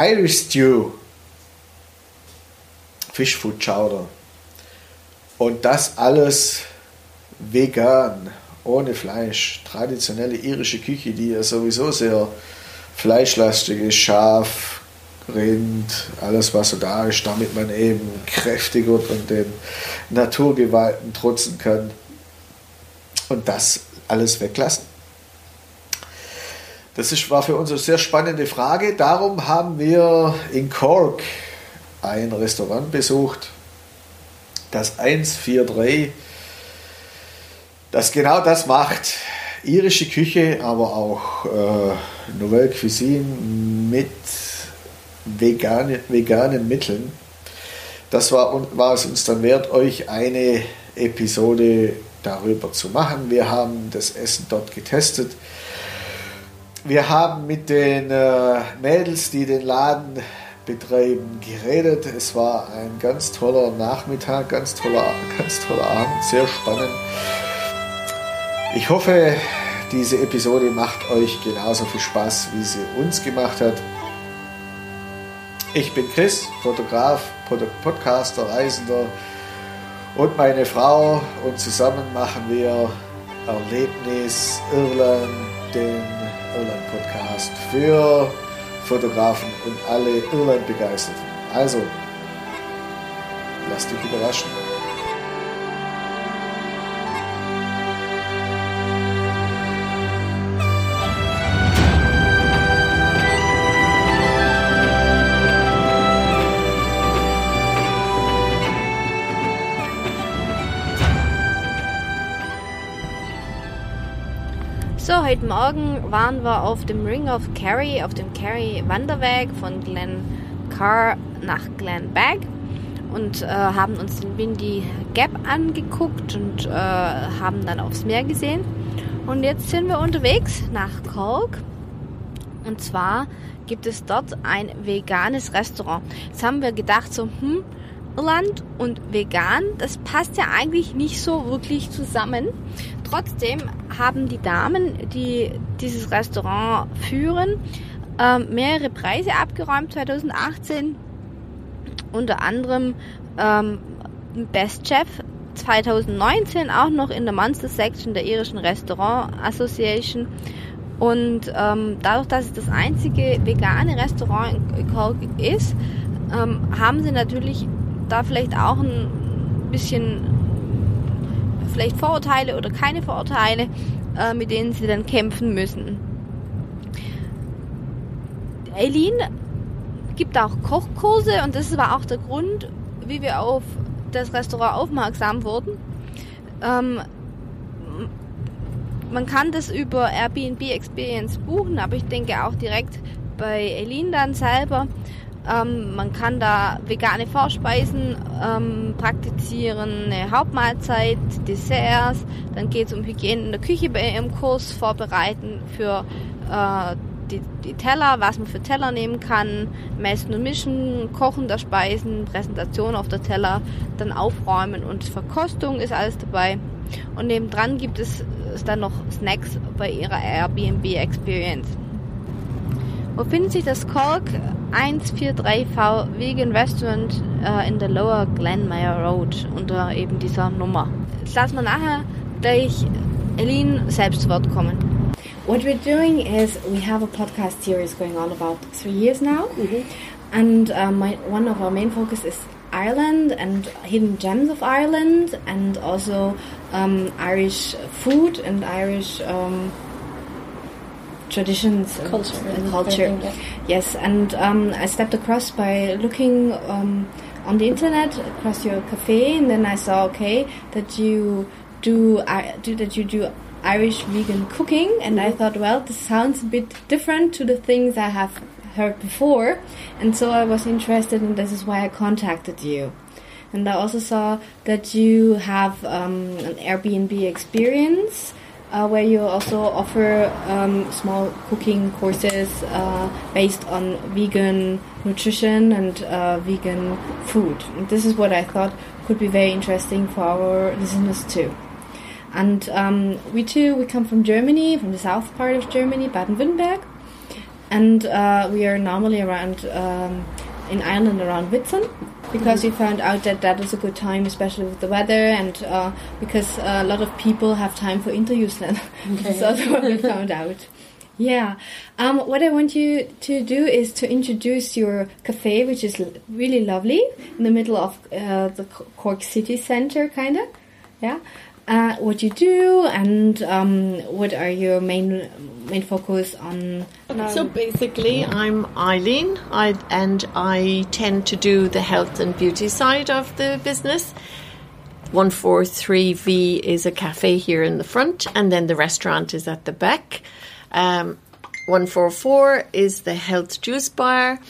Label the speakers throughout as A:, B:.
A: Irish Stew, Fishfood Chowder und das alles vegan, ohne Fleisch. Traditionelle irische Küche, die ja sowieso sehr fleischlastig ist, Schaf, Rind, alles was so da ist, damit man eben kräftig wird und den Naturgewalten trotzen kann. Und das alles weglassen. Das ist, war für uns eine sehr spannende Frage. Darum haben wir in Cork ein Restaurant besucht, das 143, das genau das macht. Irische Küche, aber auch äh, Nouvelle Cuisine mit vegane, veganen Mitteln. Das war, war es uns dann wert, euch eine Episode darüber zu machen. Wir haben das Essen dort getestet. Wir haben mit den äh, Mädels, die den Laden betreiben, geredet. Es war ein ganz toller Nachmittag, ganz toller, ganz toller Abend, sehr spannend. Ich hoffe, diese Episode macht euch genauso viel Spaß, wie sie uns gemacht hat. Ich bin Chris, Fotograf, Podcaster, Reisender und meine Frau und zusammen machen wir Erlebnis Irland, den Irland-Podcast für Fotografen und alle Irland-Begeisterten. Also, lasst euch überraschen.
B: Heute Morgen waren wir auf dem Ring of Kerry, auf dem Kerry Wanderweg von Glen Carr nach Glen Bag und äh, haben uns den Windy Gap angeguckt und äh, haben dann aufs Meer gesehen. Und jetzt sind wir unterwegs nach Cork und zwar gibt es dort ein veganes Restaurant. Jetzt haben wir gedacht so, hm, Irland und vegan, das passt ja eigentlich nicht so wirklich zusammen. Trotzdem haben die Damen, die dieses Restaurant führen, ähm, mehrere Preise abgeräumt 2018. Unter anderem ähm, Best Chef 2019 auch noch in der Monster Section der irischen Restaurant Association. Und ähm, dadurch, dass es das einzige vegane Restaurant in Cork ist, ähm, haben sie natürlich da vielleicht auch ein bisschen vielleicht Vorurteile oder keine Vorurteile, äh, mit denen sie dann kämpfen müssen. Eileen gibt auch Kochkurse und das war auch der Grund, wie wir auf das Restaurant aufmerksam wurden. Ähm, man kann das über Airbnb Experience buchen, aber ich denke auch direkt bei Eileen dann selber. Ähm, man kann da vegane Vorspeisen ähm, praktizieren, eine Hauptmahlzeit, Desserts. Dann geht es um Hygiene in der Küche bei ihrem Kurs, vorbereiten für äh, die, die, Teller, was man für Teller nehmen kann, messen und mischen, Kochen der Speisen, Präsentation auf der Teller, dann aufräumen und Verkostung ist alles dabei. Und nebendran gibt es dann noch Snacks bei ihrer Airbnb Experience. Wo findet sich das Cork 143V Vegan Restaurant äh, in der Lower Glenmire Road unter eben dieser Nummer? Jetzt lassen wir nachher gleich Eileen selbst zu Wort kommen.
C: What we're doing is we have a podcast series going on about three years now, mm -hmm. and um, my, one of our main focus is Ireland and hidden gems of Ireland, and also um, Irish food and Irish um, traditions
D: culture
C: and, culture. Yeah. Yes, and um, I stepped across by looking um, on the internet across your cafe, and then I saw okay that you do, I, do that you do Irish vegan cooking, and I thought, well, this sounds a bit different to the things I have heard before, and so I was interested, and this is why I contacted you. And I also saw that you have um, an Airbnb experience uh, where you also offer um, small cooking courses uh, based on vegan nutrition and uh, vegan food. And this is what I thought could be very interesting for our listeners too. And um, we too, we come from Germany, from the south part of Germany, Baden-Württemberg. and uh, we are normally around um, in Ireland around Whitsun because we found out that that is a good time, especially with the weather, and uh, because a lot of people have time for interviews then.
D: Okay.
C: so that's what we found out. Yeah. Um, what I want you to do is to introduce your cafe, which is really lovely in the middle of uh, the Cork city center, kind of. Yeah. Uh, what you do and um, what are your main main focus on?
D: So basically, I'm Eileen, I, and I tend to do the health and beauty side of the business. 143V is a cafe here in the front, and then the restaurant is at the back. Um, 144 is the health juice bar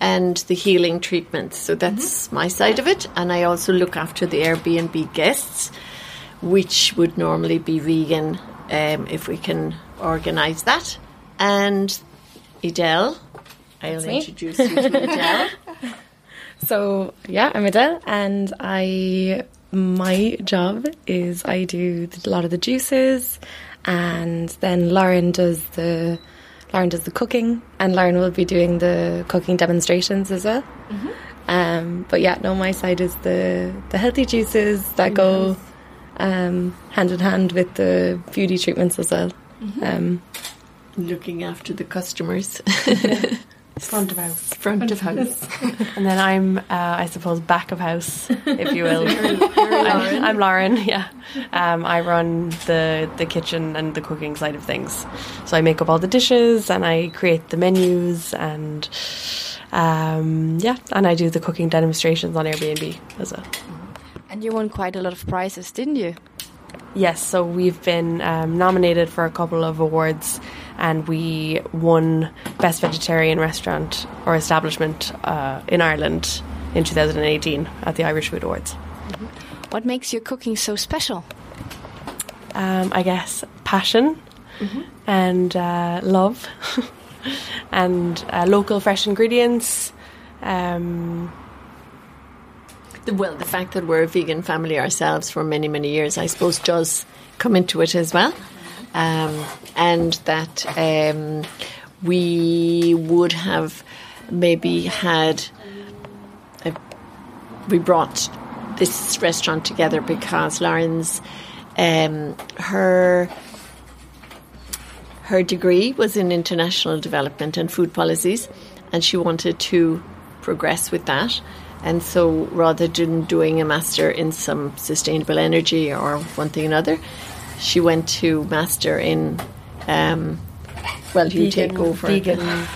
D: and the healing treatments. So that's my side of it. And I also look after the Airbnb guests, which would normally be vegan um, if we can organise that. And Edel, I'll introduce you to Edel.
E: So yeah, I'm Edel, and I my job is I do a lot of the juices, and then Lauren does the Lauren does the cooking, and Lauren will be doing the cooking demonstrations as well. Um, but yeah, no, my side is the the healthy juices that go um, hand in hand with the beauty treatments as well. Um,
D: Looking after the customers,
F: Front of house.
D: front of house.
F: And then I'm, uh, I suppose, back of house, if you will. I'm, I'm Lauren, yeah. Um, I run the, the kitchen and the cooking side of things. So I make up all the dishes and I create the menus and, um, yeah, and I do the cooking demonstrations on Airbnb as well.
B: And you won quite a lot of prizes, didn't you?
F: Yes, so we've been um, nominated for a couple of awards, and we won Best Vegetarian Restaurant or Establishment uh, in Ireland in 2018 at the Irish Food Awards.
B: What makes your cooking so special?
F: Um, I guess passion and uh, love, and uh, local fresh ingredients. Um,
D: Well, the fact that we're a vegan family ourselves for many, many years, I suppose, does come into it as well. Um, and that um, we would have maybe had. A, we brought this restaurant together because Lauren's. Um, her her degree was in international development and food policies, and she wanted to progress with that. And so, rather than doing a master in some sustainable energy or one thing or another, she went to master in. Um, well, you take over,
F: vegan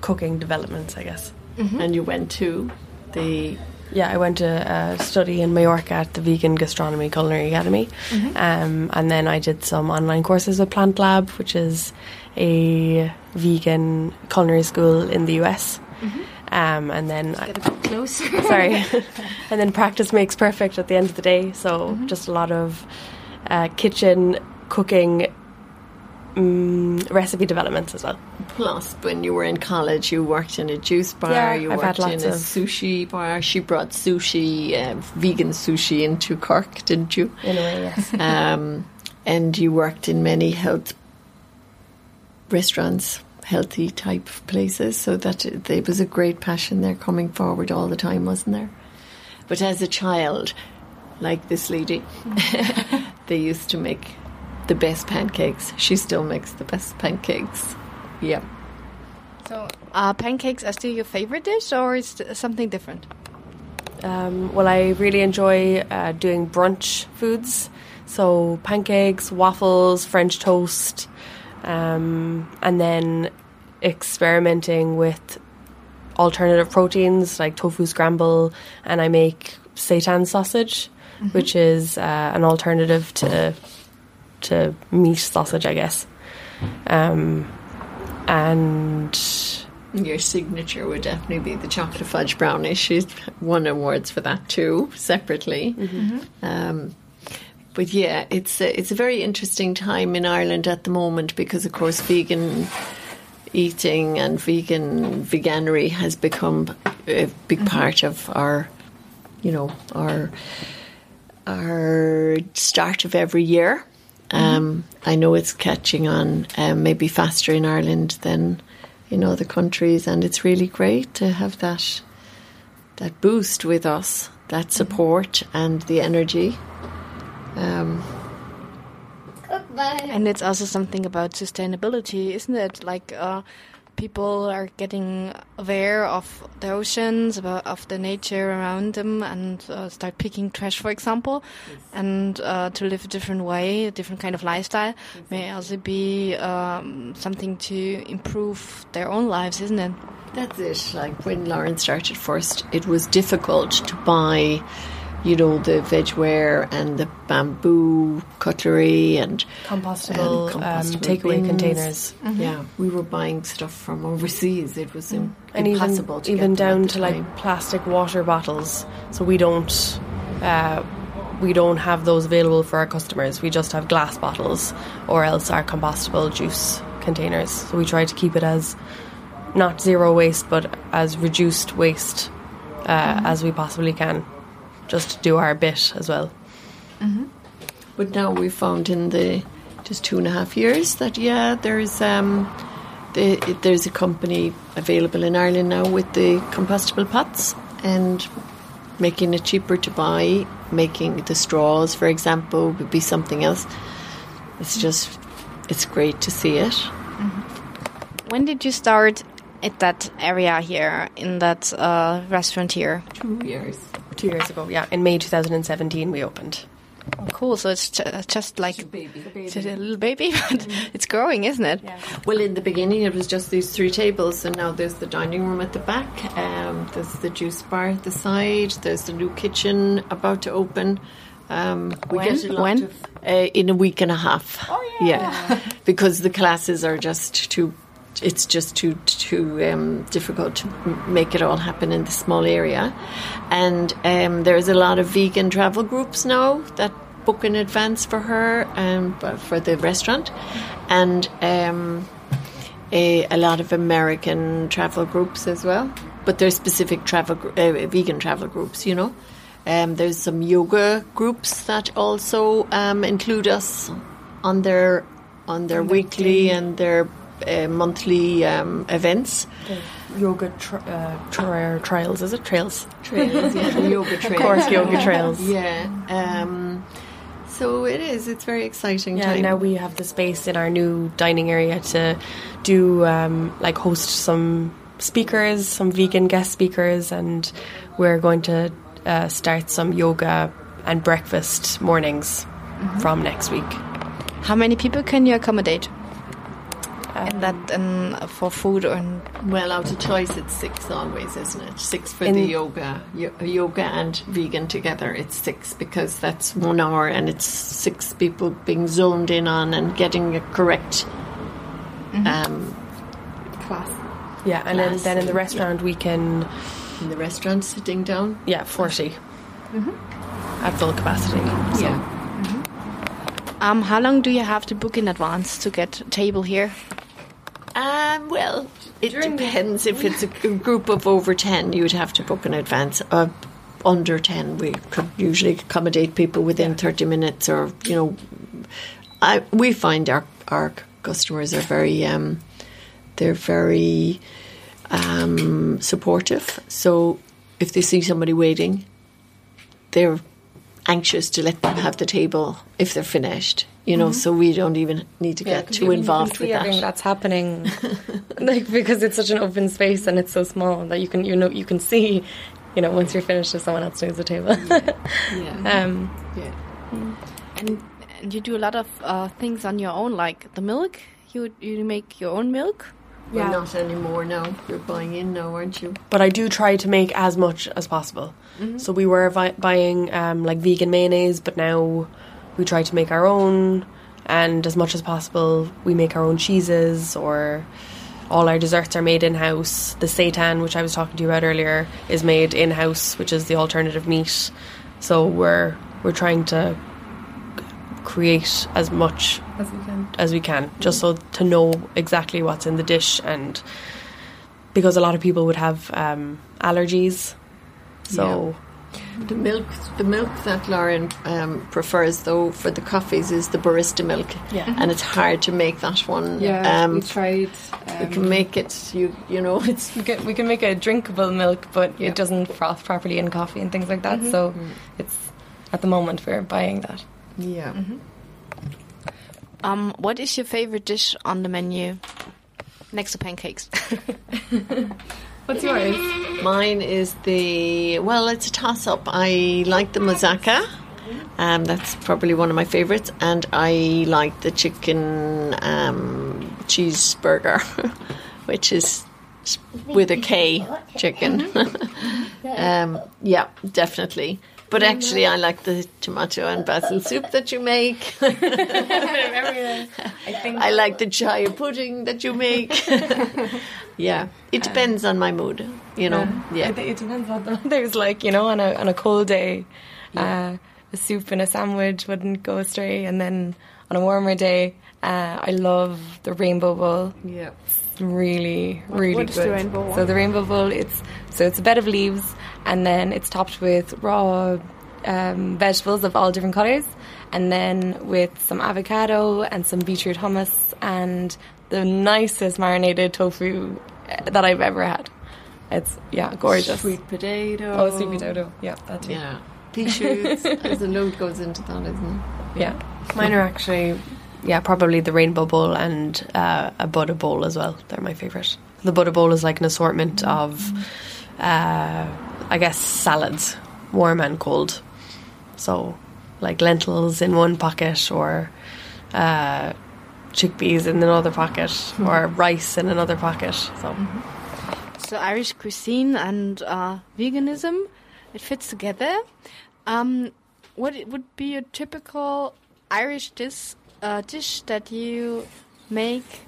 F: cooking developments, I guess.
D: and you went to the
F: Yeah, I went to uh, study in Mallorca at the Vegan Gastronomy Culinary Academy, um, and then I did some online courses with Plant Lab, which is a vegan culinary school in the US. Um, and then, I,
B: Close.
F: sorry, and then practice makes perfect at the end of the day. So just a lot of uh, kitchen cooking. Mm, recipe developments as well.
D: Plus, when you were in college, you worked in a juice bar.
F: Yeah,
D: you
F: I've
D: worked
F: had
D: in
F: lots
D: a
F: of-
D: sushi bar. She brought sushi, uh, vegan sushi, into Cork, didn't you?
F: In a way, yes.
D: um, and you worked in many health restaurants, healthy type of places. So that it, there was a great passion there coming forward all the time, wasn't there? But as a child, like this lady, they used to make the best pancakes. She still makes the best pancakes. Yeah.
B: So, are pancakes are still your favorite dish, or is it something different?
F: Um, well, I really enjoy uh, doing brunch foods, so pancakes, waffles, French toast, um, and then experimenting with alternative proteins like tofu scramble, and I make seitan sausage, which is uh, an alternative to to meat sausage, I guess. Um, and
D: Your signature would definitely be the chocolate fudge brownie. She's won awards for that too, separately. Um, but yeah, it's a, it's a very interesting time in Ireland at the moment because, of course, vegan eating and vegan veganery has become a big part of our, you know, our our start of every year. Um, I know it's catching on um, maybe faster in Ireland than in other countries, and it's really great to have that that boost with us, that support and the energy. Um,
B: And it's also something about sustainability, isn't it? Like uh, people are getting aware of the oceans, about of the nature around them, and uh, start picking trash, for example, and uh, to live a different way, a different kind of lifestyle, may also be um, something to improve their own lives, isn't it?
D: That's it. Like when Lauren started first, it was difficult to buy, you know, the vegware and the bamboo cutlery and
F: Compostable,
D: and
F: um, takeaway
D: bins.
F: containers.
D: Yeah, we were buying stuff from overseas. It was
F: and
D: impossible
F: even
D: to
F: even
D: at
F: down to
D: time.
F: like plastic water bottles. So we don't uh, we don't have those available for our customers. We just have glass bottles or else our compostable juice containers. So we try to keep it as not zero waste, but as reduced waste uh, as we possibly can, just to do our bit as well.
D: But now we found in the just two and a half years that yeah, there's um, the, there's a company available in Ireland now with the compostable pots and making it cheaper to buy. Making the straws, for example, would be something else. It's just it's great to see it.
B: When did you start at that area here in that uh, restaurant here?
D: Two years.
F: Two years ago, yeah, in May 2017 we opened.
B: Oh, cool. So it's ju- just like
D: baby.
B: it's a little baby, but it's growing, isn't it?
D: Well, in the beginning, it was just these three tables, and now there's the dining room at the back. Um, there's the juice bar at the side. There's the new kitchen about to open. Um, we
B: When?
D: get a lot
B: When?
D: of uh, in a week and a half. Oh yeah. yeah, because the classes are just too. It's just too too um, difficult to make it all happen in the small area, and um, there's a lot of vegan travel groups now that book in advance for her and for the restaurant, and um, a, a lot of American travel groups as well. But there's specific travel, uh, vegan travel groups, you know. Um, there's some yoga groups that also um, include us on their on their weekly and their uh, monthly um, events.
F: Yoga tri- uh, tri- trials, is it? Trails.
D: Trails, yeah, yoga trails.
F: Of course, yoga trails.
D: Yeah. Um, so it is. It's very exciting
F: Yeah,
D: time.
F: now we have the space in our new dining area to do um, like host some speakers, some vegan guest speakers, and we're going to uh, start some yoga and breakfast mornings from next week.
B: How many people can you accommodate? And that and for food and
D: Well, out of choice, it's six always, isn't it? Six for the yoga, yo- yoga and vegan together. It's six because that's one hour, and it's six people being zoned in on and getting a correct um, class
F: Yeah, and then,
D: Class
F: then in the
D: and-
F: restaurant we can
D: in the restaurant, sitting down.
F: yeah forty at full capacity. So.
D: Yeah.
B: um, how long do you have to book in advance to get a table here?
D: Um, well, it depends. If it's a group of over 10, you'd have to book in advance. Uh, under 10, we could usually accommodate people within 30 minutes or, you know, I, we find our, our customers are very, um, they're very um, supportive. So if they see somebody waiting, they're anxious to let them have the table if they're finished. You know, so we don't even need to get too involved with that.
E: that's happening, like because it's such an open space and it's so small that you can you know you can see, you know, once you're finished if someone else needs the table.
D: Yeah.
E: um,
D: yeah.
B: And, and you do a lot of uh, things on your own, like the milk. You you make your own milk.
D: Well, not anymore now. You're buying in now, aren't you?
F: But I do try to make as much as possible. So we were vi- buying um, like vegan mayonnaise, but now we try to make our own. And as much as possible, we make our own cheeses or all our desserts are made in house. The seitan, which I was talking to you about earlier, is made in house, which is the alternative meat. So we're we're trying to create as much
E: as we can.
F: as we can, just so to know exactly what's in the dish, and because a lot of people would have um, allergies, so
D: The milk, the milk that Lauren um, prefers though for the coffees is the barista milk,
E: Yeah.
D: and it's hard to make that one.
E: Yeah,
D: um,
E: we tried.
D: we
E: Um,
D: can make it. You you know it's
E: we can, we can make a drinkable milk, but
D: Yeah.
E: it doesn't froth properly in coffee and things like that. So it's at the moment we're buying that.
D: Yeah.
B: Um, what is your favorite dish on the menu next to pancakes?
E: What's yours?
D: Mine is the well, it's a toss up. I like the moussaka. Um, that's probably one of my favorites, and I like the chicken um, cheeseburger, which is with a K chicken. um, yeah, definitely. But actually, I like the tomato and basil soup that you make.
E: I
D: I like the chai pudding that you make. yeah, it depends on my mood, you know. Yeah.
E: Think it depends on the weather's like. You know, on a on a cold day, uh, a soup and a sandwich wouldn't go astray. And then on a warmer day, uh, I love the rainbow bowl.
D: Yeah.
E: Really, really
B: what is
E: good.
B: the rainbow one?
E: So the rainbow bowl, it's so it's a bed of leaves, and then it's topped with raw um, vegetables of all different colors, and then with some avocado and some beetroot hummus and the nicest marinated tofu uh, that I've ever had. It's yeah, gorgeous.
D: Sweet potato.
E: Oh, sweet potato. Yeah, that too.
D: Yeah. Pea shoots. There's a load goes into that, isn't it?
E: Yeah.
F: Mine are actually, yeah, probably the rainbow bowl and uh, a Buddha bowl as well. They're my favourite. The Buddha bowl is like an assortment of, uh, I guess, salads, warm and cold. So, like lentils in one pocket, or uh, chickpeas in another pocket, or rice in another pocket. So,
B: So Irish cuisine and uh, veganism, it fits together. Um, what would be a typical Irish dish, uh, dish that you make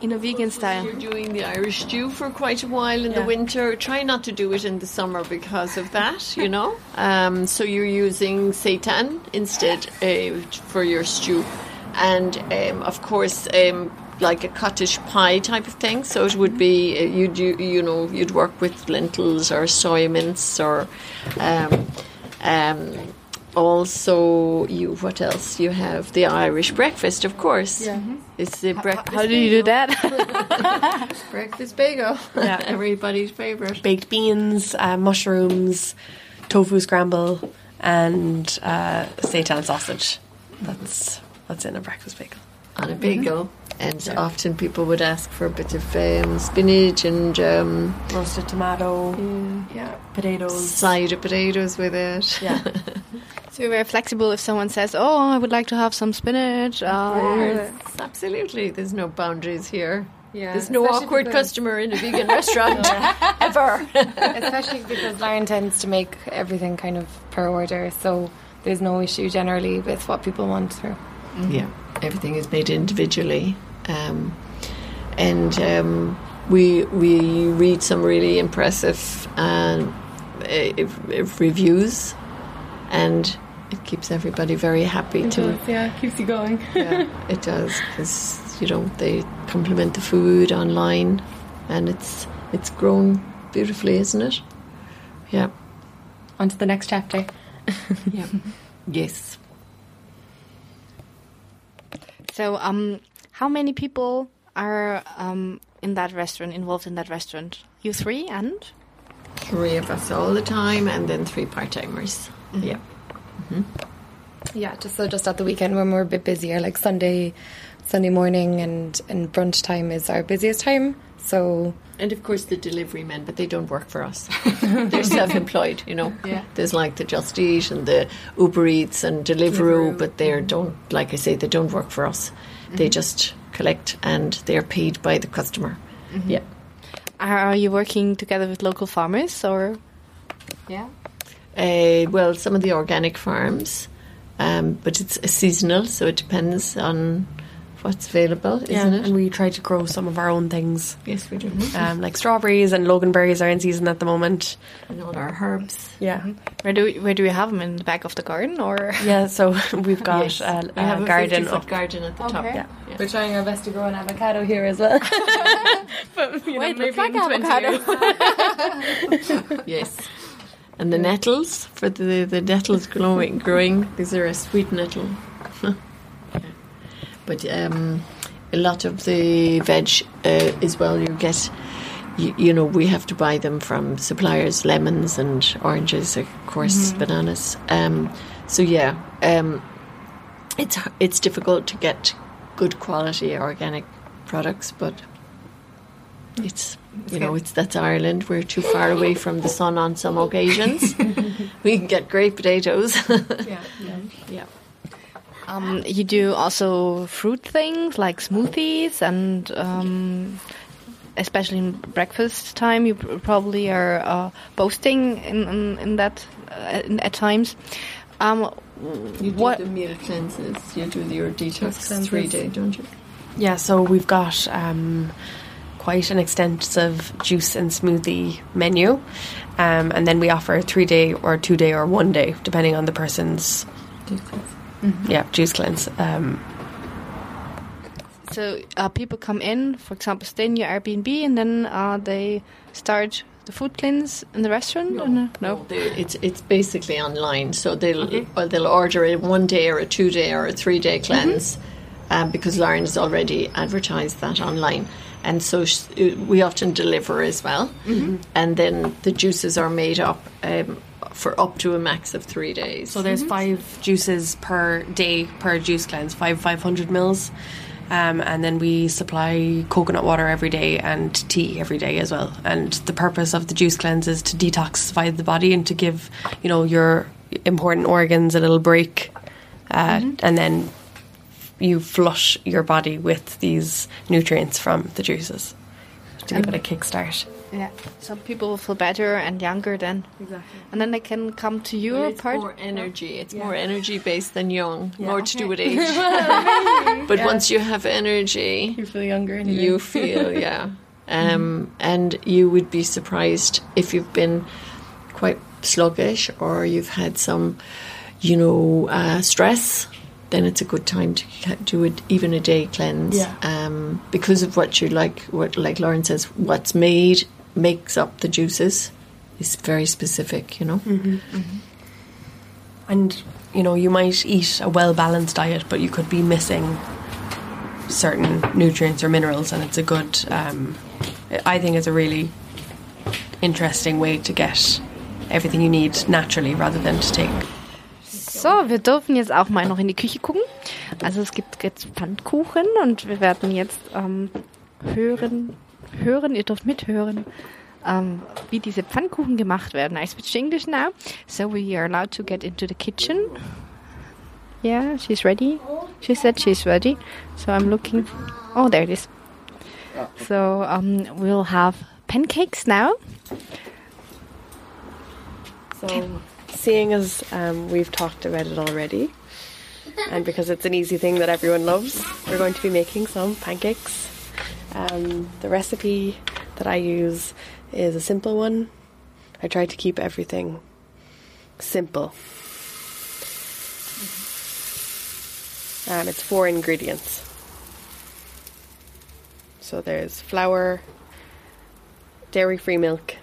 B: in a vegan style?
D: You're doing the Irish stew for quite a while in the winter. Try not to do it in the summer because of that, you know. Um, so you're using seitan instead uh, for your stew, and um, of course. Um, like a cottage pie type of thing, so it would be uh, you'd you, you know you'd work with lentils or soy mince or um, um, also you what else you have the Irish breakfast of course yeah. it's the breakfast
B: How do you do that?
D: breakfast bagel
F: Yeah.
D: everybody's favorite
F: baked beans, uh, mushrooms, tofu scramble, and uh, seitan sausage. That's that's in a breakfast bagel.
D: On a bagel and often people would ask for a bit of um, spinach and um,
F: Roasted tomato, yeah, potatoes.
D: side of potatoes with it.
F: Yeah.
B: so you're very flexible if someone says, "Oh, I would like to have some spinach." Uh,
D: Yes, absolutely. There's no boundaries here.
E: Yeah,
D: there's no
E: especially
D: awkward
E: because-
D: customer in a vegan restaurant. Ever.
E: Especially because Lauren tends to make everything kind of per order, so there's no issue generally with what people want through.
D: Yeah, everything is made individually, um, and um, we we read some really impressive uh, reviews, and it keeps everybody very happy too.
E: yeah, keeps you going.
D: yeah, it does because you know they compliment the food online, and it's it's grown beautifully, isn't it? Yeah.
E: On to the next chapter.
D: Yeah. yes.
B: So, um, how many people are um, in that restaurant, involved in that restaurant? You three and
D: Three of us all the time, and then three part timers. Yeah.
E: Yeah, just so just at the weekend when we're a bit busier, like Sunday, Sunday morning and and brunch time is our busiest time. So
D: And of course, the delivery men, but they don't work for us. They're self-employed, you know.
B: Yeah.
D: There's like the Just Eat and the Uber Eats and Deliveroo, but they don't, like I say, they don't work for us. They just collect and they're paid by the customer. Yeah.
B: are you working together with local farmers or? Yeah.
D: Uh, well, some of the organic farms, um, but it's seasonal, so it depends on what's available, isn't
F: yeah,
D: it?
F: and we try to grow some of our own things,
D: yes, we do.
F: um, like strawberries and loganberries are in season at the moment.
D: And all our herbs.
F: Yeah,
B: Where do we, where do we have them in the back of the garden or?
F: yeah. So we've got
D: Yes.
F: a,
D: we have
F: a
D: a
F: garden
D: 50
F: up.
D: foot garden at the top.
B: Okay.
F: Yeah.
E: we're trying our best to grow an avocado here as well. but, you know,
B: Wait,
E: maybe
B: looks like
E: in
B: avocado.
D: Yes. And the nettles for the the nettles growing growing. These are a sweet nettle. Yeah. But um, a lot of the veg uh, as well. You get. You, you know, we have to buy them from suppliers, lemons and oranges, of course, bananas. Um, so yeah, um, it's it's difficult to get good quality organic products, but it's you know it's that's Ireland. We're too far away from the sun on some occasions. we can get great potatoes.
F: Yeah.
D: yeah.
B: Um, you do also fruit things like smoothies and um, especially in breakfast time you pr- probably are uh, boasting in, in, in that uh, in, at times. Um,
D: You do
B: What-
D: the meal cleanses. You do your detox
F: cleanses.
D: three day, don't you?
F: Yeah, so we've got um, quite an extensive juice and smoothie menu. Um, and then we offer a three day or two day or one day, depending on the person's yeah juice cleanse. Um,
B: so uh, people come in, for example, stay in your Airbnb, and then uh, they start the food cleanse in the restaurant. or No, no.
D: They- It's it's basically online, so they'll well, they'll order a one day or a two day or a three day cleanse, um, because Lauren has already advertised that online, and so sh- uh, we often deliver as well, and then the juices are made up um, for up to a max of three days.
F: so there's five juices per day per juice cleanse, five 500 mils. Um, and then we supply coconut water every day and tea every day as well. And the purpose of the juice cleanse is to detoxify the body and to give, you know, your important organs a little break. Uh, And then you flush your body with these nutrients from the juices to give it a kickstart.
B: Yeah. Some people will feel better and younger then.
F: Exactly.
B: And then they can come to your
D: it's
B: part.
D: more energy. It's more energy based than young.
F: Yeah.
D: More to do with age. but once you have energy,
E: You feel younger anyway.
D: you feel yeah um, and you would be surprised if you've been quite sluggish or you've had some you know uh, stress then it's a good time to do it even a day cleanse
F: Yeah.
D: um, because of what you like what like Lauren says what's made makes up the juices is very specific you know
F: And you know, you might eat a well balanced diet, but you could be missing certain nutrients or minerals, and it's a good. Um, I think it's a really interesting way to get everything you need naturally, rather than to take.
B: So, wir dürfen jetzt auch mal noch in die Küche gucken. Also es gibt jetzt Pfannkuchen und wir werden jetzt ähm, hören, hören, ihr dürft mithören, ähm, wie diese Pfannkuchen gemacht werden. I switch to English now. So we are allowed to get into the kitchen. Yeah, she's ready. She said she's ready. So I'm looking. Oh, there it is. So um, we'll have pancakes now.
F: So, seeing as um, we've talked about it already, and because it's an easy thing that everyone loves, we're going to be making some pancakes. Um, the recipe that I use is a simple one. I try to keep everything simple. Um, it's four ingredients. So there's flour, dairy free milk,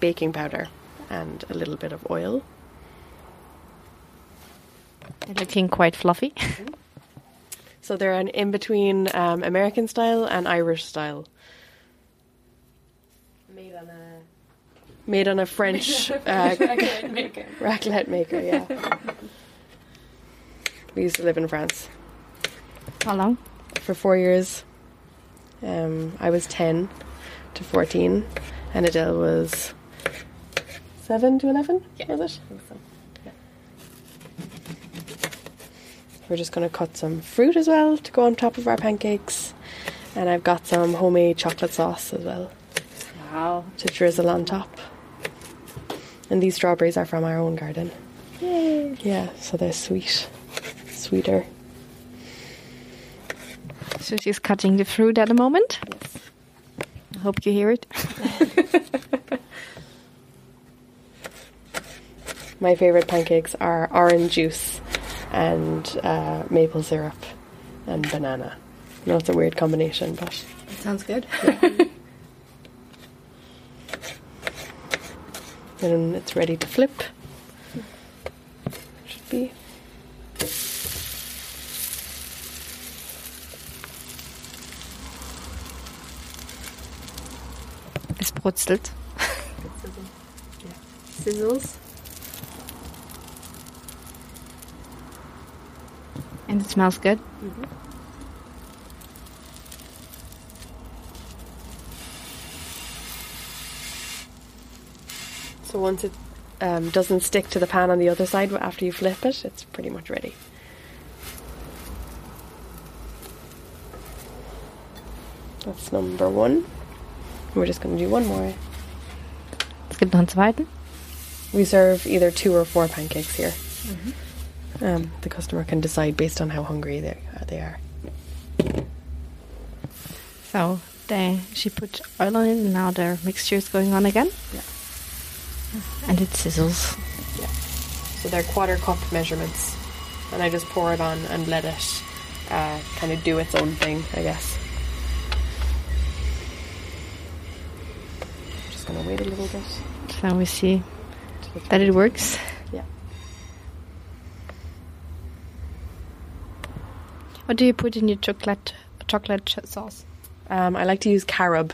F: baking powder, and a little bit of oil.
B: They're looking quite fluffy.
F: So they're an in between um, American style and Irish style. Made on a made on a French uh, raclette maker. Yeah, we used to live in France
B: How long?
F: for four years. Um, I was ten to fourteen, and Edel was seven to eleven. Was it? We're just going to cut some fruit as well to go on top of our pancakes. And I've got some homemade chocolate sauce as well
B: Wow.
F: to drizzle on top. And these strawberries are from our own garden. Yay! Yeah, so they're sweet. Sweeter.
B: So she's cutting the fruit at the moment. I hope you hear it.
F: My favourite pancakes are orange juice and uh, maple syrup and banana. I know it's a weird combination, but it
E: Sounds good.
F: Then it's ready to flip. Should be.
B: Es brutzelt.
F: Sizzles.
B: And it smells good.
F: So once it um, doesn't stick to the pan on the other side after you flip it, it's pretty much ready. That's number one. We're just going to do one more.
B: Es gibt noch einen zweiten.
F: We serve either two or four pancakes here. Um, the customer can decide based on how hungry they uh, they are.
B: So they, she put oil on it and now the mixture is going on again.
F: Yeah.
B: And it sizzles. Yeah.
F: So they're quarter cup measurements, and I just pour it on and let it uh, kind of do its own thing, I guess. Just gonna wait a little bit.
B: So we see that it works.
F: Yeah.
B: What do you put in your chocolate chocolate sauce?
F: Um, I like to use carob.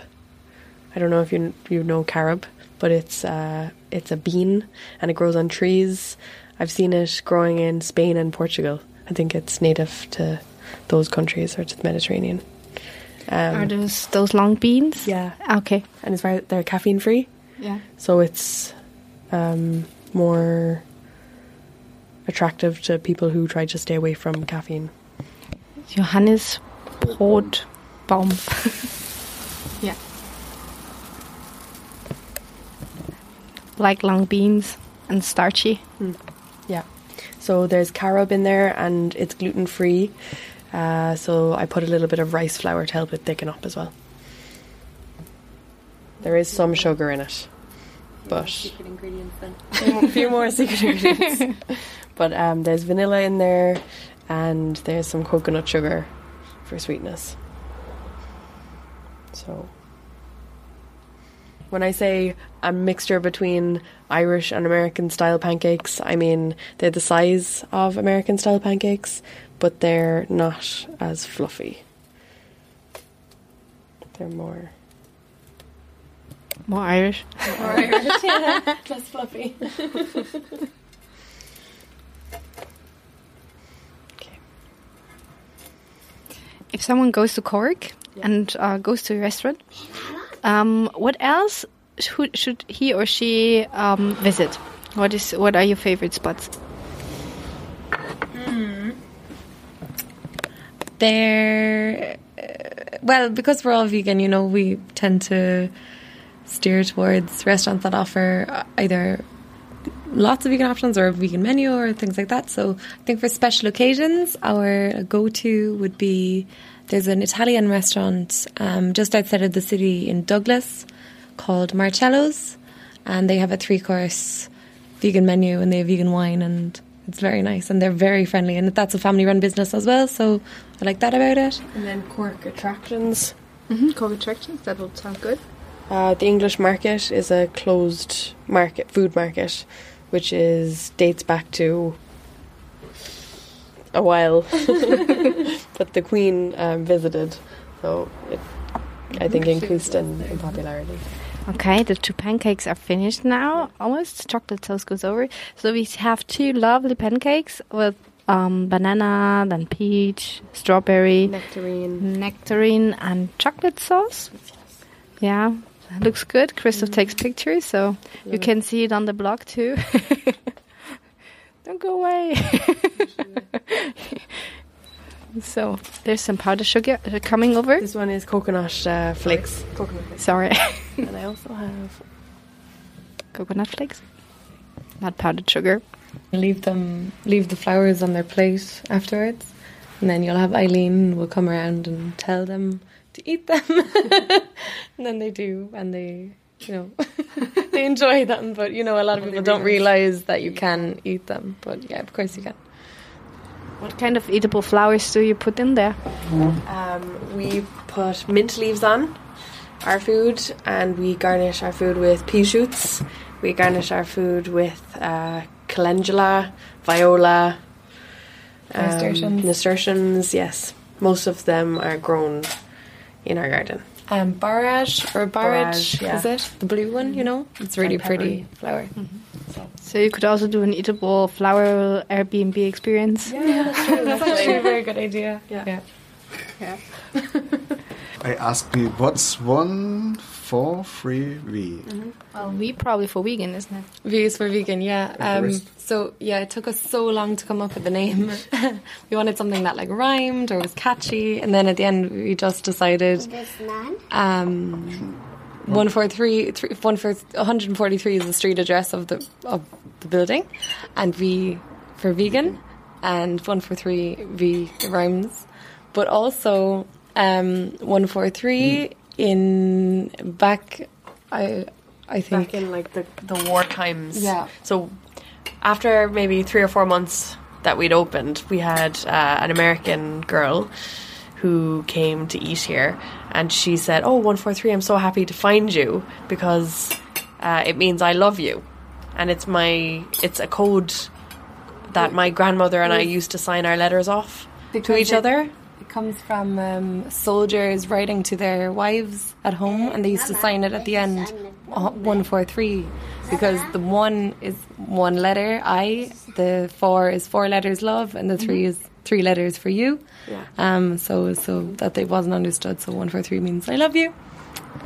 F: I don't know if you you know carob, but it's uh, it's a bean and it grows on trees. I've seen it growing in Spain and Portugal. I think it's native to those countries or to the Mediterranean. Um,
B: Are those those long beans?
F: yeah,
B: Okay.
F: and it's very they're caffeine free,
B: Yeah.
F: so it's um, more attractive to people who try to stay away from caffeine.
B: Johannes Brotbaum.
F: Yeah.
B: like long beans and starchy.
F: Yeah. So there's carob in there and it's gluten free. Uh, so I put a little bit of rice flour to help it thicken up as well. There is some sugar in it, but
E: Secret ingredients then.
F: a few more secret ingredients. But um, there's vanilla in there, and there's some coconut sugar for sweetness. So, when I say a mixture between Irish and American style pancakes, I mean they're the size of American style pancakes, but they're not as fluffy. They're more.
B: More Irish.
F: Less fluffy.
B: If someone goes to Cork and uh, goes to a restaurant, um, what else should, should he or she um, visit? What is what are your favorite spots?
E: They're uh, well because we're all vegan. You know, we tend to steer towards restaurants that offer uh, either lots of vegan options or a vegan menu or things like that. So I think for special occasions, our go-to would be there's an Italian restaurant um, just outside of the city in Douglas called Marcello's, and they have a three-course vegan menu and they have vegan wine and it's very nice and they're very friendly and that's a family-run business as well. So I like that about it.
F: And then Cork attractions.
B: Mm-hmm. Cork attractions. That would sound good.
F: Uh, the English market is a closed market, food market, which is dates back to a while, but the Queen um, visited, so it, I think increased in, in popularity.
B: Okay, the two pancakes are finished now. Almost chocolate sauce goes over. So we have two lovely pancakes with um, banana, then peach, strawberry,
F: Nectarine.
B: nectarine, and chocolate sauce. Yeah, looks good. Christoph takes pictures, so you can see it on the blog too. Don't go away. so there's some powdered sugar uh, coming over.
F: This one is coconut uh, flakes. Coconut flakes.
B: Sorry,
F: and I also have
B: coconut flakes, not powdered sugar.
E: Leave them, leave the flowers on their plate afterwards, and then you'll have Eileen will come around and tell them to eat them, and then they do, and they, you know, they enjoy them. But you know, a lot of people don't realize that you can eat them. But yeah, of course you can.
B: What kind of eatable flowers do you put in there?
F: Um, we put mint leaves on, our food, and we garnish our food with pea shoots. We garnish our food with uh, calendula, viola, um,
E: Nasturtiums.
F: nasturtiums. Yes, most of them are grown in our garden.
E: Um, borage or borage,
F: Borage, yeah.
E: is it the blue one? You know, it's really pretty flower.
B: So you could also do an eatable flower Airbnb experience.
E: Yeah, That's actually a very good idea.
F: Yeah.
E: yeah.
G: I asked me, what's one, four, three, V?
B: Well, we probably for vegan, isn't it?
E: V is for vegan, yeah. Um, so yeah, it took us so long to come up with the name. we wanted something that like rhymed or was catchy, and then at the end we just decided um, one four three three one four one hundred and forty three is the street address of the of the building, and V for vegan, and one four three V rhymes, but also um, one four three in back. I I think
F: Back in like the the war times.
E: Yeah.
F: So after maybe three or four months that we'd opened, we had uh, an American girl who came to eat here, and she said, "Oh, one four three, I'm so happy to find you because uh, it means I love you, and it's my it's a code that my grandmother and I used to sign our letters off to each
E: it-
F: other."
E: It comes from um, soldiers writing to their wives at home, and they used to sign it at the end, uh, one four three, because the one is one letter I, the four is four letters love, and the three is three letters for you.
F: Yeah.
E: Um. So so that they wasn't understood. So one four three means I love you.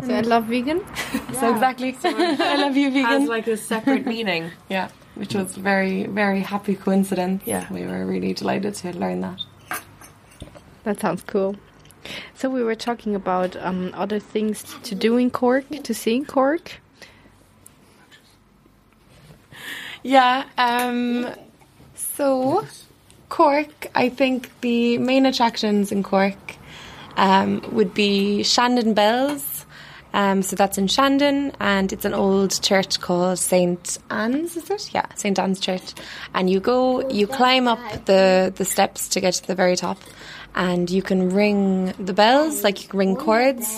B: So I love vegan.
E: So exactly. I love you, vegan.
F: Has like a separate meaning.
E: yeah. Which was very very happy coincidence.
F: Yeah.
E: We were really delighted to learn that.
B: That sounds cool. So we were talking about um, other things to do in Cork, to see in Cork.
E: Yeah. Um, so, Cork, I think the main attractions in Cork um, would be Shandon Bells. Um, so that's in Shandon, and it's an old church called St Anne's, is it? Yeah, St Anne's Church. And you go, you climb up the, the steps to get to the very top, and you can ring the bells, like you can ring chords.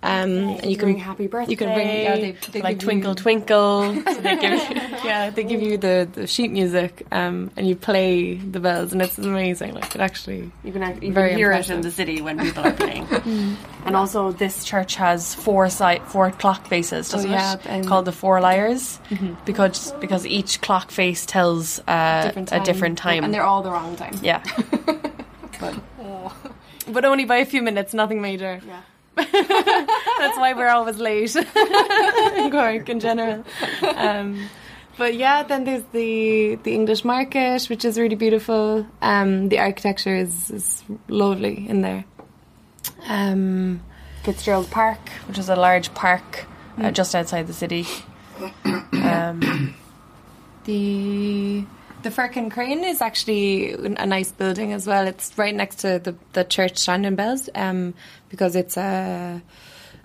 E: Um, and you can
F: ring happy birthday.
E: You can ring, yeah, they, they
F: like
E: give you-
F: twinkle twinkle. so they give you,
E: yeah, they give you the, the sheet music, um, and you play the bells, and it's amazing. Like it actually,
F: You can, act- you
E: Very
F: can hear
E: impressive.
F: it in the city when people are playing. and also, this church has four side, four clock faces, doesn't
E: Oh, yeah,
F: it?
E: and-
F: Called the Four Liars, because because each clock face tells uh, a different time.
E: and they're all the wrong time.
F: yeah,
E: but only by a few minutes, nothing major.
F: Yeah.
E: That's why we're always late in Cork in general. Um, but yeah, then there's the the English market, which is really beautiful. Um, the architecture is, is lovely in there. Um,
F: Fitzgerald Park, which is a large park uh, just outside the city. Um,
E: The the Firkin Crane is actually a nice building as well. It's right next to the the church Shandon Bells, um, because it's a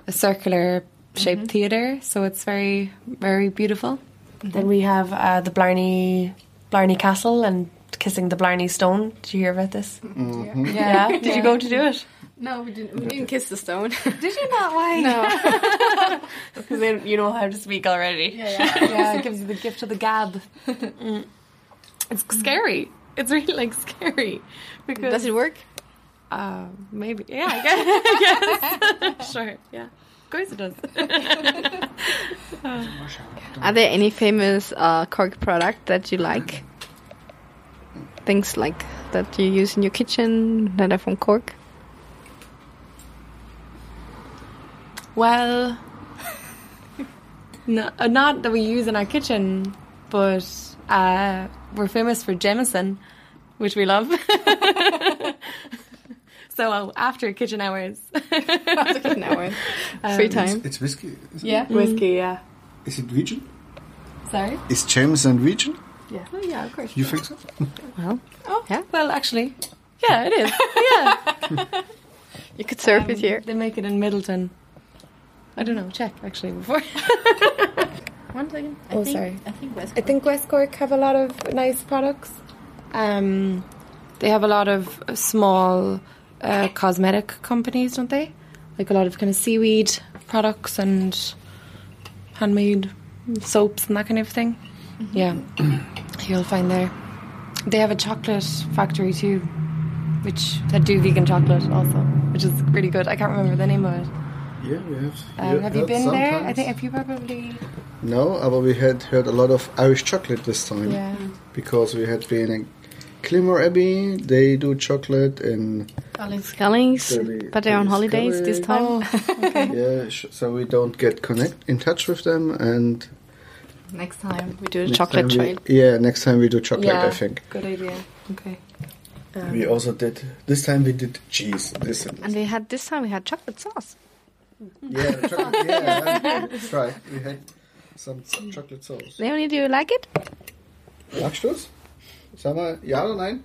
E: a circular shaped theatre, so it's very very beautiful.
F: then we have uh, the Blarney Blarney Castle and kissing the Blarney Stone. Did you hear about this? Yeah. Did you go to do it?
B: No, we didn't. We didn't kiss the stone.
F: Did you not? Why? No. Because you know how to speak already.
E: yeah, it gives you the gift of the gab. It's scary. It's really like scary because
B: Does it work?
E: Uh, maybe. Yeah, I guess. I guess. sure. Yeah. Of course it does.
B: Are there any famous uh, Cork product that you like? Things like that you use in your kitchen that are from Cork?
E: Well, no, uh, not that we use in our kitchen, but uh, we're famous for Jameson, which we love. so uh, after kitchen hours,
B: Free time.
G: It's whiskey. Is,
E: yeah,
F: Whiskey, yeah.
G: is it region?
E: sorry.
G: Is Jameson region? Yeah.
E: Oh yeah, of course.
G: You think so?
B: Well,
E: Oh
B: Yeah.
E: Well, actually, yeah, it is. Yeah,
B: you could serve
E: Um,
B: it here.
E: They make it in Midleton. I don't know. Check actually before.
B: One second.
E: Oh, sorry.
B: I think West
E: I think West Cork have a lot of nice products. Um, they have a lot of small uh, cosmetic companies, don't they? Like a lot of kind of seaweed products and handmade soaps and that kind of thing. Yeah, you'll find there. They have a chocolate factory too, which that do vegan chocolate also, which is really good. I can't remember the name of it.
G: Yeah, we have.
E: Um, have you
G: heard
E: been there? I think have you probably.
G: No, but we had heard a lot of Irish chocolate this time.
E: Yeah.
G: Because we had been in Kylemore Abbey, they do chocolate, and
B: Scullings,
G: Scully-
B: but they're on holidays this oh, time.
G: yeah, sh- so we don't get connect in touch with them. And
B: Next time we do a
G: next
B: chocolate
G: time
B: trail.
G: yeah, next time we do chocolate,
E: Yeah.
G: I think.
E: Good idea. Okay.
G: we um, also did. This time we did cheese. This
B: And we had this time we had chocolate sauce.
G: yeah, chocolate, yeah, that's right. We had some chocolate sauce.
B: Leonie, do you like it?
G: Magst du's? Sag mal, ja oder nein?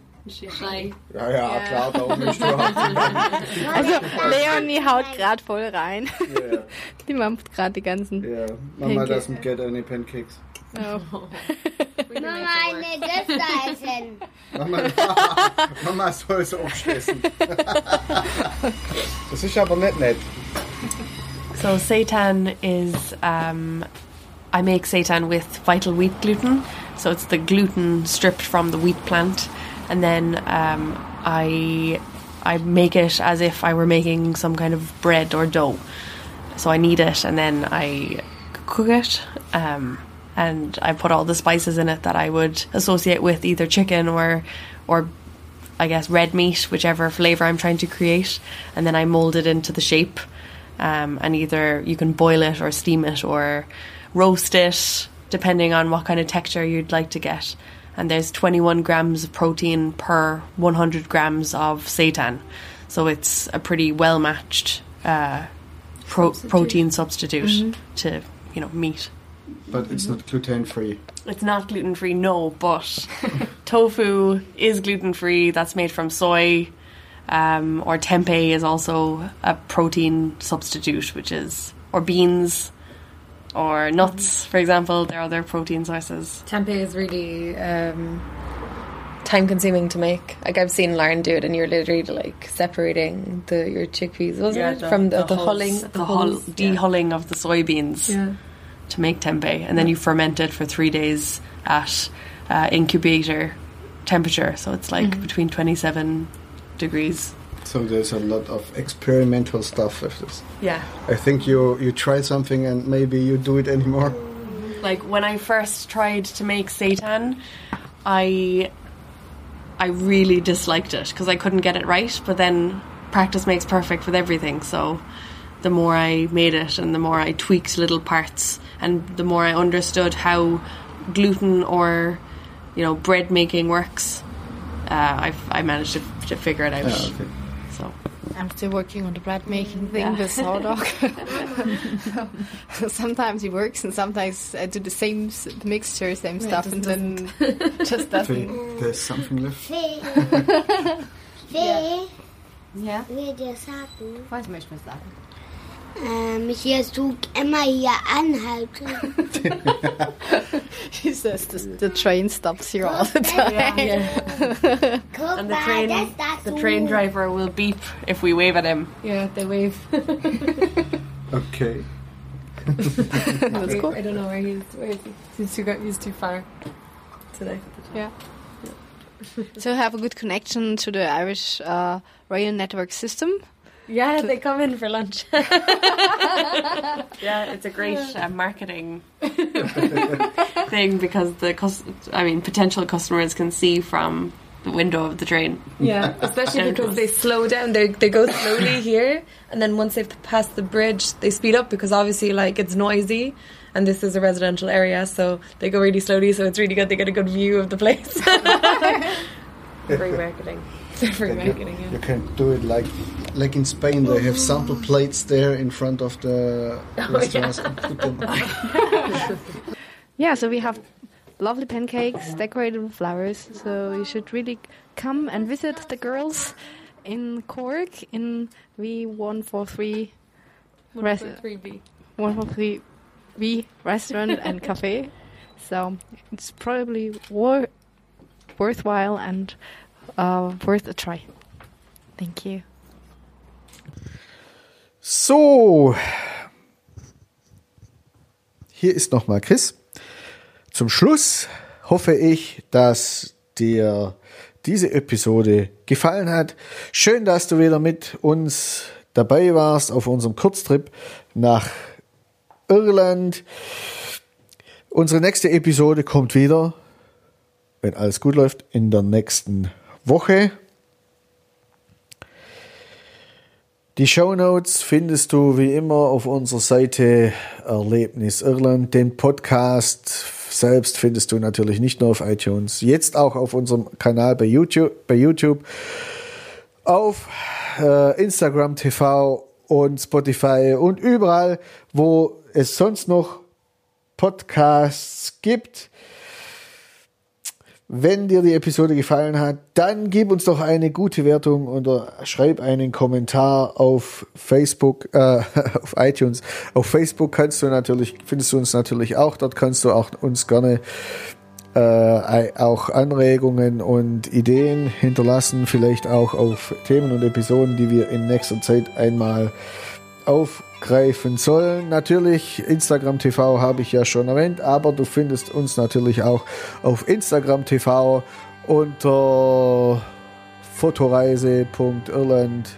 G: Ja, ja, klar, darum nicht du
B: Also Leonie haut gerade voll rein.
G: Yeah,
B: Die mampft gerade die ganzen.
G: yeah. Mama
B: Pancakes.
G: doesn't get any pancakes.
B: Oh.
H: Mama, eine Gäste essen.
G: Mama, Mama soll es aufschließen. das ist aber nicht nett.
F: So seitan is um, I make seitan with vital wheat gluten. So it's the gluten stripped from the wheat plant, and then um, I I make it as if I were making some kind of bread or dough. So I knead it and then I cook it. Um, and I put all the spices in it that I would associate with either chicken or or I guess red meat, whichever flavor I'm trying to create, and then I mold it into the shape. Um, and either you can boil it or steam it or roast it, depending on what kind of texture you'd like to get. And there's 21 grams of protein per 100 grams of seitan, so it's a pretty well matched uh, pro- protein substitute to you know meat.
G: But it's not gluten free.
F: It's not gluten free, no, but tofu is gluten free. That's made from soy. Um, or tempeh is also a protein substitute, which is, or beans, or nuts, for example. There are other protein sources.
E: Tempeh is really um, time consuming to make. Like I've seen Lauren do it, and you're literally like separating the your chickpeas, wasn't it, from the, the, hulling,
F: the hull,
E: hulls, yeah.
F: of the soybeans
E: Yeah.
F: to make tempeh, and then you ferment it for three days at uh, incubator temperature. So it's like
E: Mm-hmm.
F: between twenty-seven degrees.
G: So there's a lot of experimental stuff with this.
F: Yeah.
G: I think you you try something and maybe you do it anymore.
F: like when I first tried to make seitan, I I really disliked it because I couldn't get it right. But then practice makes perfect with everything. So the more I made it, and the more I tweaked little parts, and the more I understood how gluten or you know bread making works, uh, I I managed to, to figure it out.
G: Ah, okay.
F: So
B: I'm still working on the bread making thing with sourdough. sometimes it works, and sometimes I do the same s- mixture, same stuff, and then just doesn't.
G: There's something left.
H: Fee. Fee,
B: Ja,
H: will dir sagen,
B: was möchte ich sagen?
H: Ähm, hier Zug immer hier anhalten.
B: She says the, the train stops here all the time.
H: Guck
F: and the train
H: das ist das
F: the train driver will beep if we wave at him.
E: Yeah, they wave.
G: Okay.
B: That's cool.
E: I don't know where he's. Where is he? He's too. He's too far today.
B: Yeah. So have a good connection to the Irish uh, rail network system.
E: Yeah, they come in for lunch.
F: Yeah, it's a great uh, marketing thing because the cus- I mean potential customers can see from the window of the train.
E: Yeah, especially because they slow down. They they go slowly here, and then once they've passed the bridge, they speed up because obviously, like it's noisy, and this is a residential area, so they go really slowly. So it's really good. They get a good view of the place.
F: Free marketing.
E: For
G: You,
E: marketing,
G: you
E: yeah.
G: can do it like like in Spain. They have sample oh. plates there in front of the oh, restaurants. and put them-
B: Yeah, so we have lovely pancakes decorated with flowers. So you should really come and visit the girls in Cork in V143 res- 143 V restaurant and cafe. So it's probably wor- worthwhile and uh, worth a try. Thank you.
A: So, hier ist nochmal Chris. Zum Schluss hoffe ich, dass dir diese Episode gefallen hat. Schön, dass du wieder mit uns dabei warst auf unserem Kurztrip nach Irland. Unsere nächste Episode kommt wieder, wenn alles gut läuft, in der nächsten Woche. Die Show Notes findest du wie immer auf unserer Seite Erlebnis Irland. Den Podcast selbst findest du natürlich nicht nur auf iTunes, jetzt auch auf unserem Kanal bei YouTube, bei YouTube auf äh, Instagram TV und Spotify und überall, wo es sonst noch Podcasts gibt. Wenn dir die Episode gefallen hat, dann gib uns doch eine gute Wertung oder schreib einen Kommentar auf Facebook, äh, auf iTunes. Auf Facebook kannst du natürlich, findest du uns natürlich auch. Dort kannst du auch uns gerne äh, auch Anregungen und Ideen hinterlassen, vielleicht auch auf Themen und Episoden, die wir in nächster Zeit einmal aufgreifen sollen. Natürlich, Instagram TV habe ich ja schon erwähnt, aber du findest uns natürlich auch auf Instagram TV unter fotoreise.irland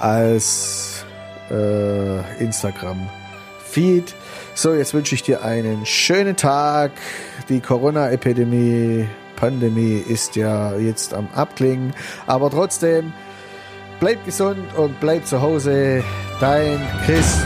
A: als äh, Instagram-Feed. So, jetzt wünsche ich dir einen schönen Tag. Die Corona-Epidemie, Pandemie ist ja jetzt am Abklingen, aber trotzdem Bleib gesund und bleib zu Hause. Dein Chris.